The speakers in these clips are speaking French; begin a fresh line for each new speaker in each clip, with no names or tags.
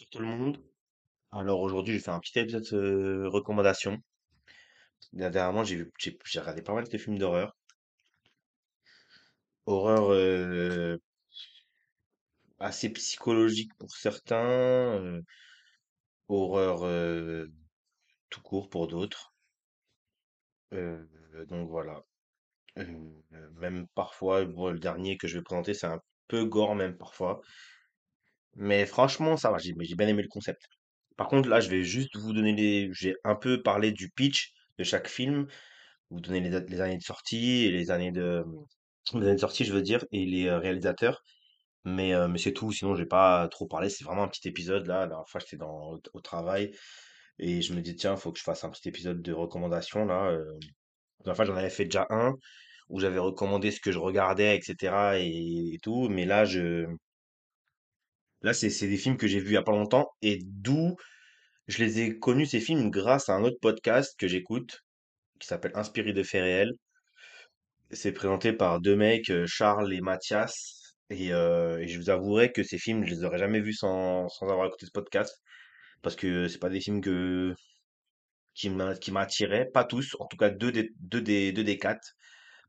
sur tout le monde. Alors aujourd'hui, j'ai fait un petit épisode recommandation. Dernièrement, j'ai vu- j'ai regardé pas mal de films d'horreur. Horreur assez psychologique pour certains, horreur tout court pour d'autres. Donc voilà. Même parfois, le dernier que je vais présenter, c'est un peu gore même parfois. Mais franchement, ça va, j'ai j'ai bien aimé le concept. Par contre, là, je vais juste vous donner les... J'ai un peu parlé du pitch de chaque film vous donnez les, années de sortie et les années de, les années de sortie, je veux dire, et les euh, réalisateurs. Mais, euh, mais c'est tout, sinon j'ai pas trop parlé. C'est vraiment un petit épisode là. La dernière fois, j'étais au, travail et je me dis, tiens, faut que je fasse un petit épisode de recommandation là. euh. La dernière fois, j'en avais fait déjà un où j'avais recommandé ce que je regardais, etc. et, et tout. Mais là, je, là, c'est des films que j'ai vus il y a pas longtemps et d'où je les ai connus, ces films, grâce à un autre podcast que j'écoute qui s'appelle Inspiré de faits réels C'est présenté par deux mecs, euh, Charles et Mathias. Et, euh, et je vous avouerai que ces films, je les aurais jamais vus sans, avoir écouté ce podcast. Parce que c'est pas des films que, qui m'a- qui m'attiraient. Pas tous. En tout cas, deux des, quatre.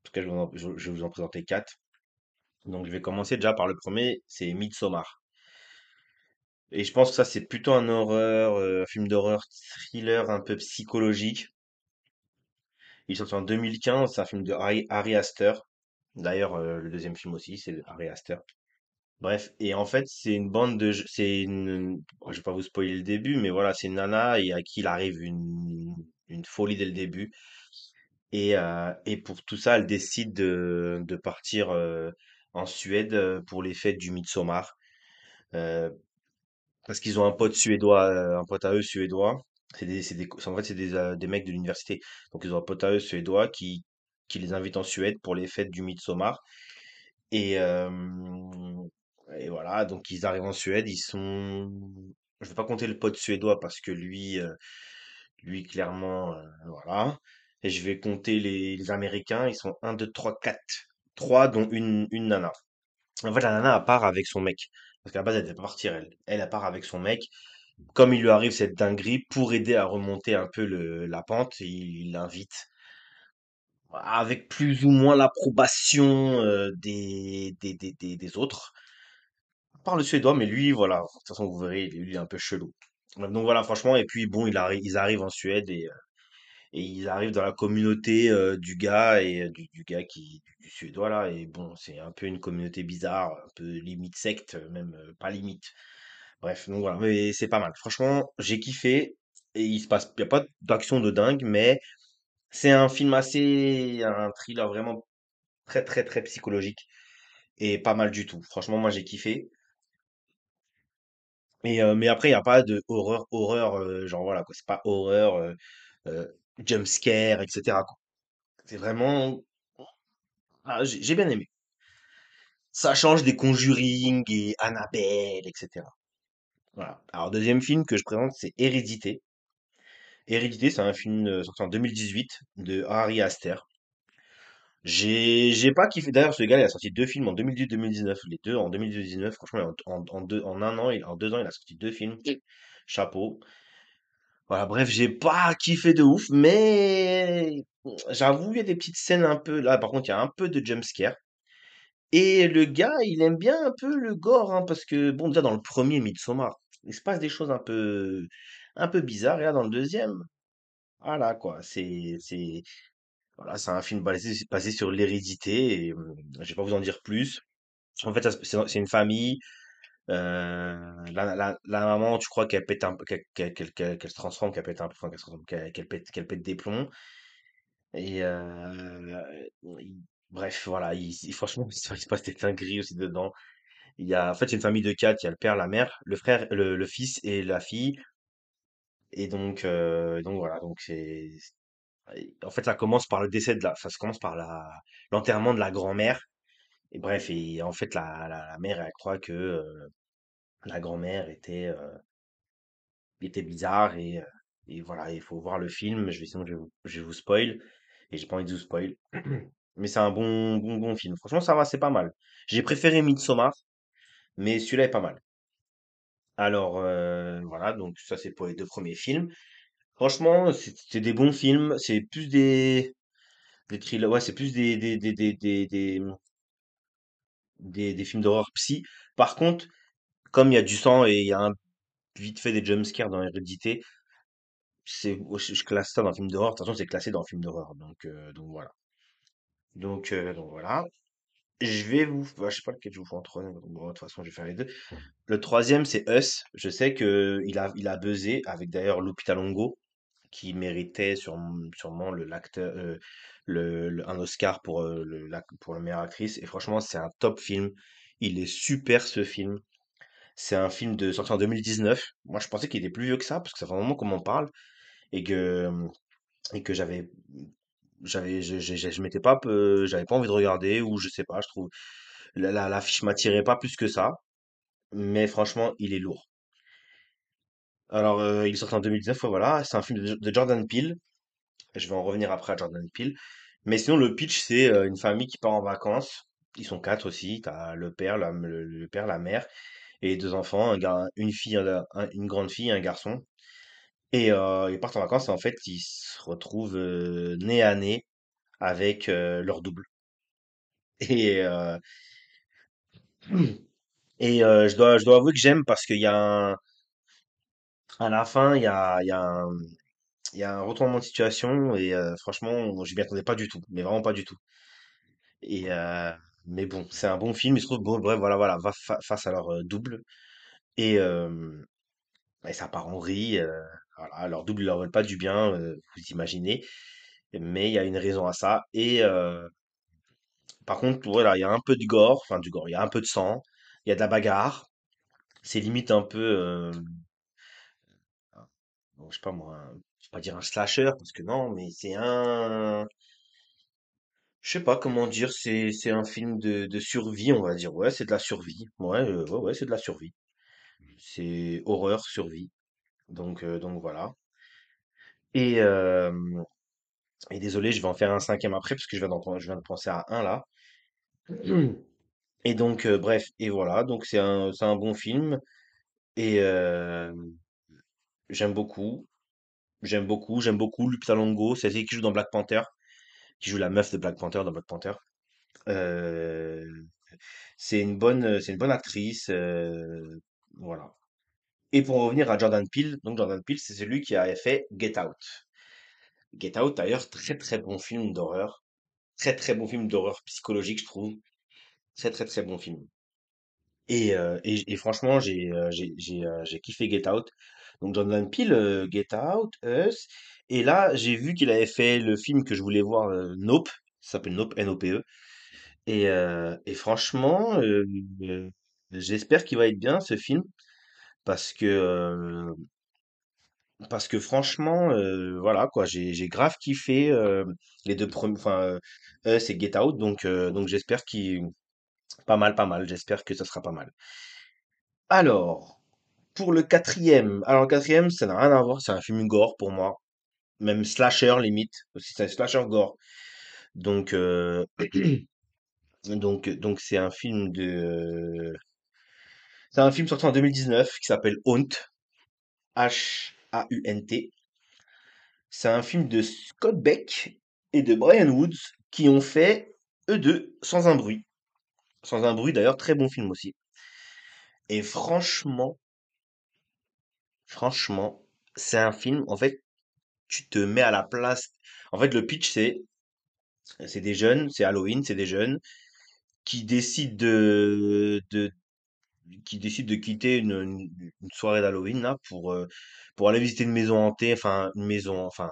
Tout cas, je vous en, je vais vous en présenter quatre. Donc, je vais commencer déjà par le premier. C'est Midsommar. Et je pense que ça, c'est plutôt un horreur, euh, un film d'horreur thriller un peu psychologique. Il est sorti en 2015. C'est un film de Harry, Harry Astor. D'ailleurs, euh, le deuxième film aussi, c'est Harry Astor. Bref, et en fait, c'est une bande de... C'est une... bon, Je vais pas vous spoiler le début, mais voilà, c'est une nana et à qui il arrive une, une folie dès le début. Et, euh, et pour tout ça, elle décide de, de partir euh, en Suède euh, pour les fêtes du Midsommar. Euh, parce qu'ils ont un pote suédois, euh, un pote à eux suédois. C'est des, c'est des, en fait, c'est des, euh, des mecs de l'université. Donc, ils ont un pote à eux suédois qui, qui les invite en Suède pour les fêtes du Midsommar. Et, euh, et voilà, donc ils arrivent en Suède, ils sont... Je vais pas compter le pote suédois parce que lui, lui clairement, voilà. Et je vais compter les, Américains, ils sont un 2 3 4 3 dont une, une nana. En fait, la nana, elle part avec son mec. Parce qu'à la base, elle devait pas partir, elle. Elle, part avec son mec. Comme il lui arrive cette dinguerie, pour aider à remonter un peu le, la pente, il l'invite avec plus ou moins l'approbation euh, des, des, des, des, autres. parle suédois, mais lui, voilà, de toute façon, vous verrez, lui, il est un peu chelou. Donc voilà, franchement, et puis bon, ils arrivent en Suède et, euh, et ils arrivent dans la communauté euh, du gars et euh, du, gars qui, du, suédois là, et bon, c'est un peu une communauté bizarre, un peu limite secte, même euh, pas limite. Bref, donc voilà, mais c'est pas mal. Franchement, j'ai kiffé et il se passe, y a pas d'action de dingue, mais c'est un film assez, un thriller vraiment très très très psychologique et pas mal du tout. Franchement, moi j'ai kiffé. Et, mais après, il n'y a pas de horreur, horreur, genre voilà, quoi. C'est pas horreur, jump scare, etc., quoi. C'est vraiment. ah, j'ai j'ai bien aimé. Ça change des Conjuring et Annabelle, etc. Voilà. Alors, deuxième film que je présente, c'est Hérédité. Hérédité, c'est un film euh, sorti en 2018 de Ari Aster. J'ai j'ai pas kiffé. D'ailleurs, ce gars, il a sorti deux films en 2018-2019. Les deux en 2019, franchement, en, en, en deux, en un an, il- en deux ans, il a sorti deux films. Chapeau. Voilà, bref, j'ai pas kiffé de ouf, mais j'avoue, il y a des petites scènes un peu là. Par contre, il y a un peu de jumpscare. Et le gars, il aime bien un peu le gore, hein, parce que bon, déjà dans le premier Midsommar, il se passe des choses un peu, un peu bizarres. Et là, dans le deuxième, voilà quoi, c'est, c'est, voilà, c'est un film basé, sur l'hérédité. Et euh, je vais pas vous en dire plus. En fait, c'est une famille. Euh, la, la, la maman, tu crois qu'elle pète un qu'elle qu'elle- qu'elle- qu'elle se transforme, qu'elle pète un enfin, qu'elle pète, qu'elle pète des plombs. Et euh, il- bref, voilà, il, il- franchement, il se passe des dingueries aussi dedans. Il y a, en fait, une famille de quatre. Il y a le père, la mère, le frère, le, le fils et la fille. Et donc, euh, donc voilà, donc c'est, en fait, ça commence par le décès de la, ça commence par la, l'enterrement de la grand-mère. Bref, et en fait, la, la, mère, elle croit que la grand-mère était, était bizarre et, et voilà, il faut voir le film. Je vais, sinon, je vais vous, je vais vous spoil et j'ai pas envie de vous spoil. Mais c'est un bon, bon, bon film. Franchement, ça va, c'est pas mal. J'ai préféré Midsommar, mais celui-là est pas mal. Alors, voilà, donc ça c'est pour les deux premiers films. Franchement, c'est des bons films. C'est plus des, des thrillers, ouais, c'est plus des, des, des, des- des films d'horreur psy. Par contre, comme il y a du sang et il y a un, vite fait des jumpscares dans Hérédité, c'est, je, je classe ça dans un film d'horreur. De toute façon, c'est classé dans un film d'horreur. Donc, euh, donc voilà. Donc, euh, donc voilà. Je vais vous, bah, je sais pas lequel je vous fais en troisième. Bon, de toute façon, je vais faire les deux. Le troisième, c'est Us. Je sais que il a, il a buzzé avec d'ailleurs Lupita Longo, qui méritait sûrement, le l'acteur, euh, le, un Oscar pour euh, le, la- pour la meilleure actrice. Et franchement, c'est un top film. Il est super ce film. C'est un film de sorti en 2019. Moi, je pensais qu'il était plus vieux que ça parce que ça fait un moment qu'on m'en parle et que et que j'avais j'avais je, je, je, je m'étais pas j'avais pas envie de regarder ou je sais pas. Je trouve la la- l'affiche m'attirait pas plus que ça. Mais franchement, il est lourd. Alors, euh, il est sorti en 2019, ouais, voilà. C'est un film de, Jordan Peele. Je vais en revenir après à Jordan Peele. Mais sinon, le pitch, c'est euh, une famille qui part en vacances. Ils sont quatre aussi. T'as le père, la, le, père, la mère et deux enfants, une fille, un- un- une grande fille, un garçon. Et euh, ils partent en vacances et en fait, ils se retrouvent euh, nez à nez avec leur double. Et, et je dois, je dois avouer que j'aime parce qu'il y a un, à la fin, il y a, il un, il retournement de situation et euh, franchement, je m'y attendais pas du tout, mais vraiment pas du tout. Et euh, mais bon, c'est un bon film. Ils se trouvent bon, bref, voilà, voilà, va fa- face à leur euh, double et, ça part en euh, voilà, leur double leur veulent pas du bien, vous imaginez. Mais il y a une raison à ça. Et par contre, voilà, il y a un peu de gore, enfin du gore, il y a un peu de sang, il y a de la bagarre. C'est limite un peu, bon, je sais pas moi, un- je vais pas dire un slasher parce que non, mais c'est un Je sais pas comment dire, c'est c'est un film de, de survie, on va dire. Ouais, c'est de la survie. Ouais, euh, ouais, ouais, c'est de la survie. C'est horreur, survie. Donc, euh, donc voilà. Et, euh, et désolé, je vais en faire un cinquième après parce que je viens d'en, je viens de penser à un là. Et donc, euh, bref, et voilà. Donc c'est un, c'est un bon film et euh, j'aime beaucoup. J'aime beaucoup, j'aime beaucoup Lupita Nyong'o, c'est elle qui joue dans Black Panther, qui joue la meuf de Black Panther dans Black Panther. Euh, c'est une bonne, c'est une bonne actrice. euh, voilà. Et pour revenir à Jordan Peele, donc Jordan Peele, c'est celui qui a fait Get Out. Get Out, d'ailleurs, très très bon film d'horreur. Très très bon film d'horreur psychologique, je trouve. Très très très bon film. Et, euh, et, franchement, j'ai j'ai j'ai kiffé Get Out. Donc Jordan Peele, euh, Get Out, Us. Et là, j'ai vu qu'il avait fait le film que je voulais voir, euh, Nope. Ça s'appelle Nope, N-O-P-E. Et, euh, et franchement, euh, j'espère qu'il va être bien ce film parce que Parce que franchement, voilà quoi, j'ai grave kiffé les deux premiers, enfin Us et Get Out, donc donc j'espère qu'il pas mal, pas mal. J'espère que ça sera pas mal. Alors pour le quatrième, alors le quatrième, ça n'a rien à voir, c'est un film gore pour moi, même slasher limite, c'est un slasher gore. Donc euh, donc donc c'est un film de, c'est un film sorti en 2019 qui s'appelle Haunt, H-A-U-N-T. C'est un film de Scott Beck et de Brian Woods qui ont fait eux deux sans un bruit. Sans un bruit d'ailleurs, très bon film aussi. Et franchement, franchement, c'est un film, en fait, tu te mets à la place. En fait, le pitch, c'est des jeunes, c'est Halloween, c'est des jeunes qui décident de, qui décident de quitter une, soirée d'Halloween euh, pour aller visiter une maison hantée, enfin une maison, enfin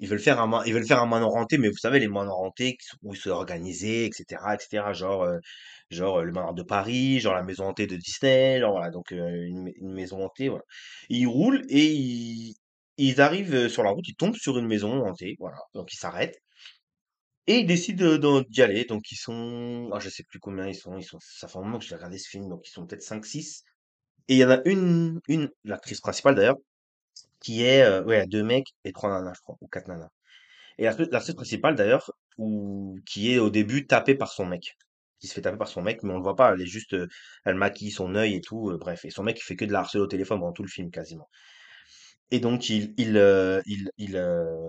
Ils veulent faire un, ma- ils veulent faire un hanté, mais vous savez, les manoirs hantés où ils sont organisés, etc., etc., genre, euh, genre euh, le manoir de Paris, genre la maison hantée de Disney, genre voilà, donc euh, une, ma- une maison hantée. Ils roulent et ils, arrivent sur la route, ils tombent sur une maison hantée, voilà, donc ils s'arrêtent et ils décident d'en- d'y aller, donc ils sont, ah, je sais plus combien ils sont, ils sont, ça fait un moment que j'ai regardé ce film, donc ils sont peut-être cinq six et il y en a une, une, l'actrice principale d'ailleurs, qui est, euh, ouais, deux mecs et trois nanas, je crois, ou quatre nanas. Et l'artiste l'artiste principal d'ailleurs, ou qui est au début tapé par son mec. qui se fait taper par son mec, mais on le voit pas. Elle est juste, elle maquille son œil et tout. bref, et son mec il fait que de la harceler au téléphone pendant tout le film quasiment. Et donc il, il, il, il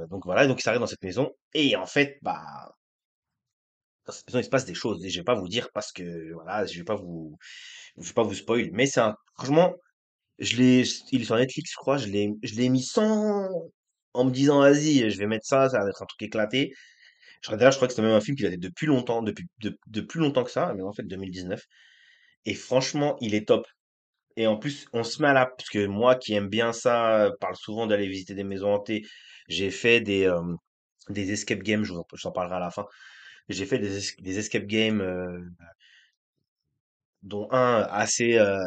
donc voilà, donc il s'arrête dans cette maison. Et en fait, bah dans cette maison il se passe des choses. Et je vais pas vous dire parce que voilà, je vais pas vous, je vais pas vous spoil. Mais c'est un, franchement, je l'ai, il est sur Netflix, je crois. Je l'ai, je l'ai mis sans, en me disant vas-y, je vais mettre ça, ça va être un truc éclaté. Je je crois que c'était même un film qui datait depuis longtemps, depuis de, plus longtemps que ça, mais en fait 2019. Et franchement, il est top. Et en plus, on se met à la, parce que moi qui aime bien ça, euh, parle souvent d'aller visiter des maisons hantées. J'ai fait des, euh, des escape games, je vous en, parlerai à la fin. J'ai fait des, es- des escape games, euh, dont un assez, euh,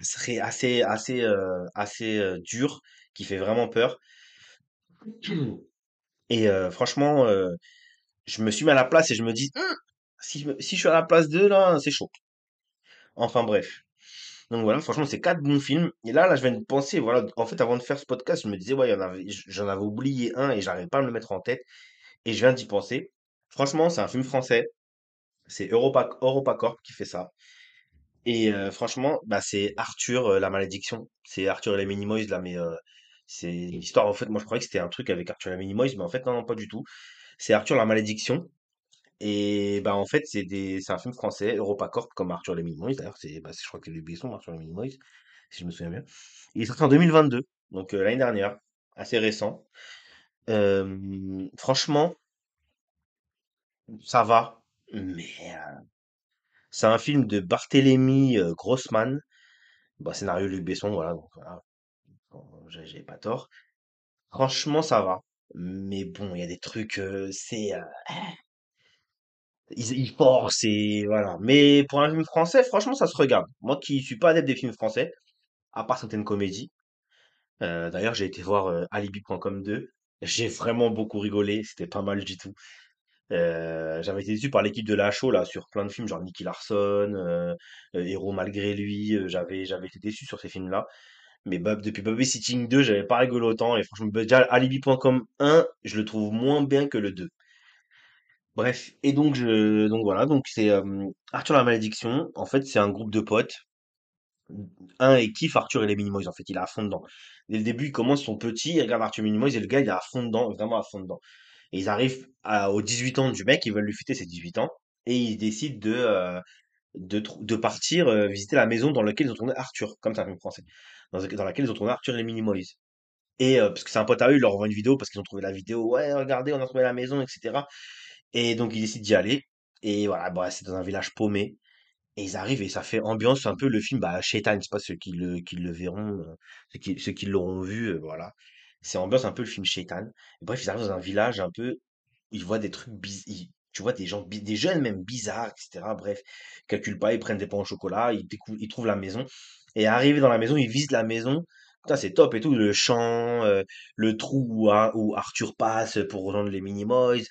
serait assez, assez, euh, assez euh, dur, qui fait vraiment peur. Et euh, franchement, je me suis mis à la place et je me dis, Hum, si, si je suis à la place d'eux, là, c'est chaud. Enfin bref. Donc voilà, franchement, c'est quatre bons films. Et là, là, je viens de penser, voilà, en fait, avant de faire ce podcast, je me disais, ouais, j'en avais oublié un et j'arrivais pas à me le mettre en tête. Et je viens d'y penser. Franchement, c'est un film français. C'est Europa, EuropaCorp qui fait ça. Et euh, franchement, bah, c'est Arthur, la malédiction. C'est Arthur et les Minimoys, là, mais euh, c'est l'histoire. En fait, moi, je croyais que c'était un truc avec Arthur et les Minimoys, mais en fait, non, non, pas du tout. C'est Arthur la malédiction. Et bah en fait, c'est des c'est un film français, EuropaCorp, comme Arthur et les Minimoys, d'ailleurs, c'est bah, je crois que c'est Luc Besson, Arthur et les Minimoys, si je me souviens bien. Il est sorti en 2022, donc l'année dernière, assez récent. Euh, franchement, ça va, mais c'est un film de Barthélemy euh, Grossman, bah, scénario Luc Besson, voilà, donc j'ai pas tort. Franchement, ça va, mais bon, il y a des trucs, euh, c'est euh, Ils, ils forcent et voilà. Mais pour un film français, franchement, ça se regarde. Moi qui suis pas adepte des films français, à part certaines comédies. d'ailleurs, j'ai été voir Alibi.com 2. J'ai vraiment beaucoup rigolé. C'était pas mal du tout. Euh, j'avais été déçu par l'équipe de la show là sur plein de films, genre Nicky Larson, euh, euh, Héros malgré lui. euh, j'avais j'avais été déçu sur ces films-là. Mais Bob, depuis Babysitting 2, j'avais pas rigolé autant. Et franchement, déjà Alibi.com 1, je le trouve moins bien que le 2. Bref, et donc je donc voilà, donc c'est Arthur la malédiction. En fait, c'est un groupe de potes. Un et kiffe Arthur et les Minimoys. En fait, il est à fond dedans. Dès le début, il commence son petit, il regarde Arthur Minimoys et le gars, il est à fond dedans, vraiment à fond dedans. Et ils arrivent à, aux 18 ans du mec, ils veulent lui fêter ses 18 ans et ils décident de euh, de, partir euh, visiter la maison dans laquelle ils ont tourné Arthur, comme c'est un film français, dans, laquelle ils ont tourné Arthur et les Minimoys. Et euh, parce que c'est un pote à eux, il leur envoie une vidéo parce qu'ils ont trouvé la vidéo. Ouais, regardez, on a trouvé la maison, etc. Et donc ils décident d'y aller. Et voilà, bah, c'est dans un village paumé. Et ils arrivent et ça fait ambiance un peu le film bah, Shaitan, c'est pas ceux qui le, qui le verront, euh, ceux qui, ceux qui l'auront vu, voilà. C'est ambiance un peu le film Shaitan. Bref, ils arrivent dans un village un peu, ils voient des trucs bizarres, tu vois des gens, des jeunes même bizarres, etc. Bref, ils calculent pas, ils prennent des pains au chocolat, ils ils trouvent la maison. Et arrivés dans la maison, ils visitent la maison. Putain, c'est top et tout, le champ, euh, le trou où, Ar- où Arthur passe pour rejoindre les Minimoys.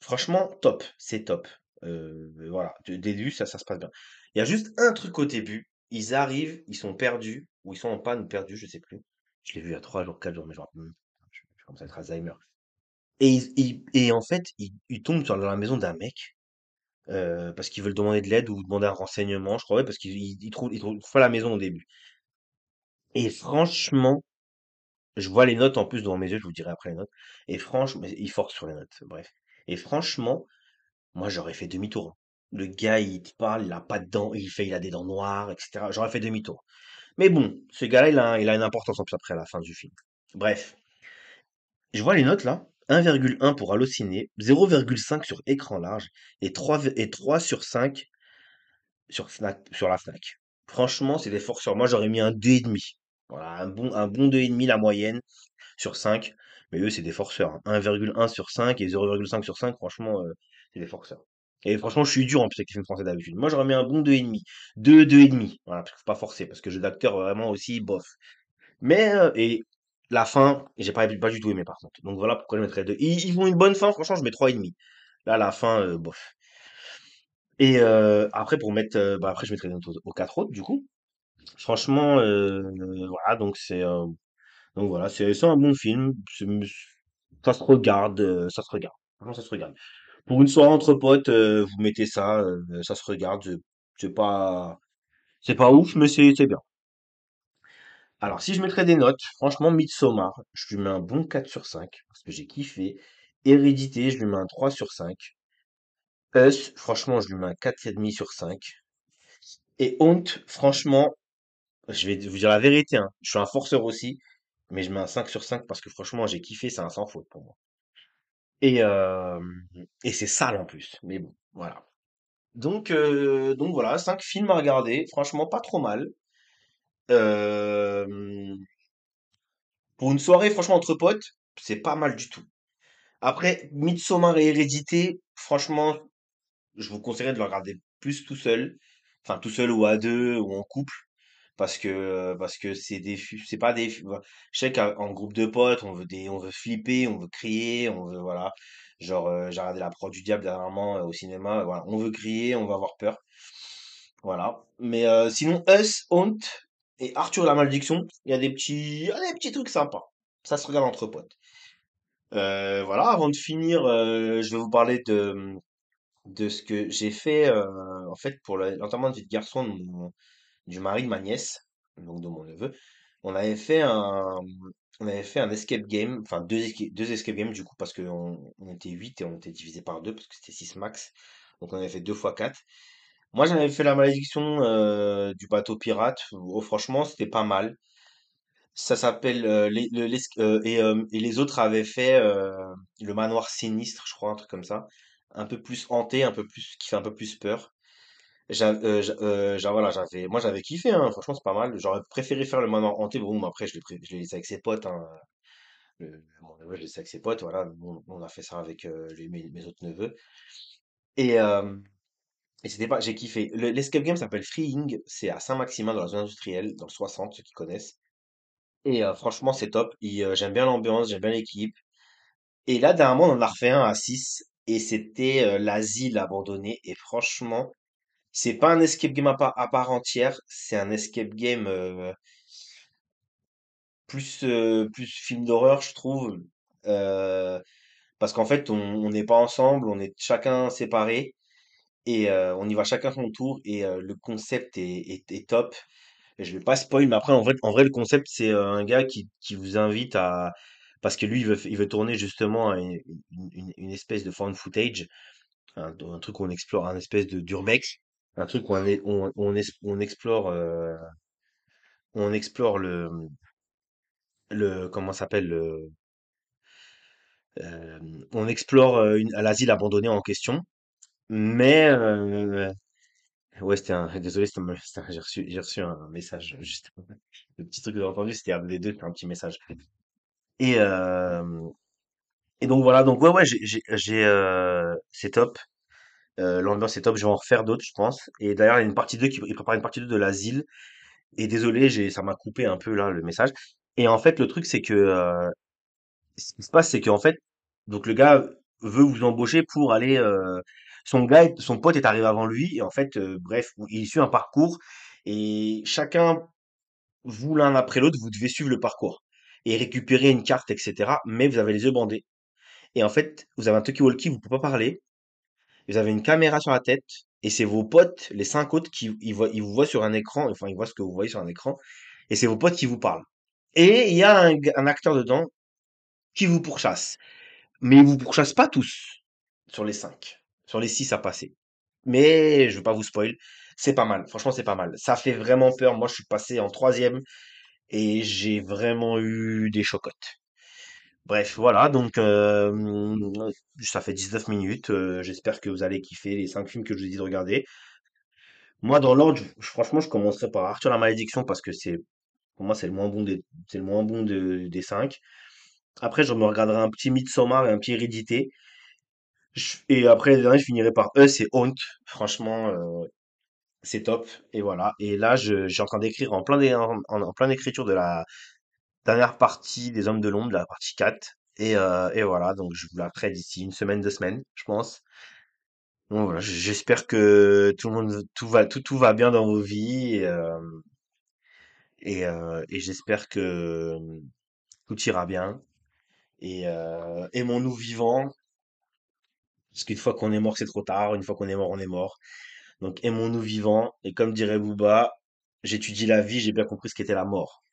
Franchement, top, c'est top. Euh, voilà, début, ça, ça se passe bien. Il y a juste un truc au début. Ils arrivent, ils sont perdus, ou ils sont en panne perdus, je sais plus. Je l'ai vu il y a trois jours, quatre jours, mais genre, je, commence à être Alzheimer. Et, en fait, ils, ils tombent sur la maison d'un mec, euh, parce qu'ils veulent demander de l'aide ou demander un renseignement, je crois, parce qu'ils ils, ils trouvent, ils pas la maison au début. Et franchement, je vois les notes en plus devant mes yeux, je vous dirai après les notes. Et franchement, mais ils forcent sur les notes, bref. Et franchement, Moi, j'aurais fait demi-tour. Le gars, il parle, il a pas de dents, il fait, il a des dents noires, etc. J'aurais fait demi-tour. Mais bon, ce gars-là, il a, une importance en plus après à la fin du film. Bref, je vois les notes là. 1,1 pour Allociné, 0,5 sur écran large et 3, et 3 sur 5 sur, Fnac, sur la Fnac. Franchement, c'est des forceurs. Moi, j'aurais mis un 2,5. Voilà, un bon, un bon 2,5 la moyenne sur 5. Mais eux, c'est des forceurs. hein. 1,1 sur 5 et 0,5 sur 5, franchement, euh, c'est des forceurs. Et franchement, je suis dur en plus avec les films français d'habitude. Moi, j'aurais mis un bon 2,5. 2, 2,5. Voilà, parce qu'il faut pas forcer, parce que jeu d'acteur, vraiment aussi, bof. Mais, euh, et la fin, j'ai pas, pas du tout aimé par contre. Donc voilà pourquoi je mettrais 2. Ils, ils ont une bonne fin, franchement, je mets 3,5. Là, la fin, euh, bof. Et euh, après, pour mettre, bah, après, je notes aux, aux 4 autres, du coup. Franchement, voilà, donc c'est donc voilà, c'est un bon film. Ça se regarde, ça se regarde. Franchement, ça se regarde. Pour une soirée entre potes, euh, vous mettez ça, euh, ça se regarde. C'est pas, c'est pas ouf, mais c'est c'est bien. Alors, si je mettrais des notes, franchement, Midsommar, je lui mets un bon 4 sur 5, parce que j'ai kiffé. Hérédité, je lui mets un 3 sur 5. Us, franchement, je lui mets un 4,5 sur 5. Et Haunt, franchement, je vais vous dire la vérité, hein, je suis un forceur aussi, mais je mets un 5 sur 5 parce que franchement, j'ai kiffé, c'est un sans faute pour moi. Et, c'est sale en plus, mais bon, voilà. Donc, voilà, 5 films à regarder, franchement, pas trop mal. Pour une soirée, franchement, entre potes, c'est pas mal du tout. Après, Midsommar et Hérédité, franchement, je vous conseillerais de le regarder plus tout seul. Enfin, tout seul ou à deux ou en couple. Parce que, parce que c'est des, c'est pas des, voilà. je sais qu'en groupe de potes, on veut on veut flipper, on veut crier, on veut, voilà. Genre, euh, j'ai regardé La Proie du Diable dernièrement euh, au cinéma, voilà. On veut crier, on va avoir peur. Voilà. Mais euh, sinon, Us, Haunt et Arthur la Malédiction, il y a des petits, il y a des petits trucs sympas. Ça se regarde entre potes. Euh, voilà, avant de finir, euh, je vais vous parler de, de ce que j'ai fait euh, en fait pour le- l'enterrement de vie de garçon du mari de ma nièce, donc de mon neveu. On avait fait un, on avait fait un escape game, enfin deux, esca- deux escape games du coup parce qu'on on était 8 et on était divisé par deux parce que c'était 6 max. Donc on avait fait deux fois 4. Moi j'avais fait la malédiction euh, du bateau pirate. Oh, franchement c'était pas mal. Ça s'appelle euh, les, le- euh, et, euh, et les autres avaient fait euh, le manoir sinistre, je crois, un truc comme ça, un peu plus hanté, un peu plus qui fait un peu plus peur. Euh, euh, moi j'avais kiffé, hein, franchement c'est pas mal. J'aurais préféré faire le manoir hanté, bon, mais après je l'ai laissé avec ses potes, hein, le, mon neveu je l'ai laissé avec ses potes, voilà, on, a fait ça avec euh, mes, autres neveux. Et, c'était pas, j'ai kiffé. Le- L'escape game s'appelle Freeing, c'est à Saint-Maximin dans la zone industrielle, dans le 60, ceux qui connaissent. Et franchement, c'est top. J'aime bien l'ambiance, j'aime bien l'équipe. Et là, dernièrement, on en a refait un à 6 et c'était l'asile abandonné. Et franchement, c'est pas un escape game à part, entière, c'est un escape game euh, plus, euh, plus film d'horreur, je trouve. Euh, parce qu'en fait, on n'est pas ensemble, on est chacun séparé et on y va chacun son tour. Et le concept est, top. Je vais pas spoil, mais après, en vrai, en vrai, le concept, c'est un gars qui, qui vous invite à, parce que lui, il veut, il veut tourner justement une, une, espèce de found footage, un, un truc où on explore, un espèce de d'urbex, un truc où on, est- on, on, es- on explore, euh, on explore le, le, comment ça s'appelle, le, euh, on explore euh, une, l'asile abandonné en question. Mais, euh, ouais, c'était un, désolé, c'était un- c'était un- j'ai reçu, j'ai reçu un message, juste, le petit truc que j'ai entendu, c'était un des deux, c'était un petit message. Et, euh, et donc voilà, donc ouais, ouais, j'ai, j'ai, j'ai, euh, c'est top. Euh, l'ambiance est top, je vais en refaire d'autres, je pense. Et d'ailleurs, il y a une partie 2 qui prépare une partie 2 de l'asile. Et désolé, j'ai, ça m'a coupé un peu là le message. Et en fait, le truc, c'est que euh, ce qui se passe, c'est qu'en fait, donc le gars veut vous embaucher pour aller. euh, son gars, son pote est arrivé avant lui. Et en fait, euh, bref, il suit un parcours. Et chacun, vous l'un après l'autre, vous devez suivre le parcours et récupérer une carte, etc. Mais vous avez les yeux bandés. Et en fait, vous avez un talkie-walkie, vous pouvez pas parler. Vous avez une caméra sur la tête et c'est vos potes, les cinq autres, qui ils vous voient sur un écran, enfin ils voient ce que vous voyez sur un écran et c'est vos potes qui vous parlent. Et il y a un acteur dedans qui vous pourchasse. Mais il vous pourchasse pas tous sur les cinq, sur les six à passer. Mais je veux pas vous spoil, c'est pas mal. Franchement, c'est pas mal. Ça fait vraiment peur. Moi, je suis passé en troisième et j'ai vraiment eu des chocottes. Bref, voilà, donc euh, ça fait 19 minutes. euh, j'espère que vous allez kiffer les cinq films que je vous ai dit de regarder. Moi, dans l'ordre, franchement, je commencerai par Arthur la Malédiction parce que c'est, pour moi, c'est le moins bon des, c'est le moins bon de- des cinq. Après, je me regarderai un petit Midsommar et un petit Hérédité. Et après, dernier, je finirai par Us et Haunt. Franchement, euh, c'est top. Et voilà. Et là, je, j'ai en train d'écrire en plein, en, de la dernière partie des Hommes de l'Ombre, la partie 4. Et, euh, et voilà, donc je vous la ferai d'ici une semaine, deux semaines, je pense. Donc voilà, j'espère que tout le monde, tout va, bien dans vos vies. Et, euh, euh, et j'espère que tout ira bien. Et aimons-nous vivants Parce qu'une fois qu'on est mort, c'est trop tard. Une fois qu'on est mort, on est mort. Donc aimons-nous vivants. Et comme dirait Booba, j'étudie la vie, j'ai bien compris ce qu'était la mort.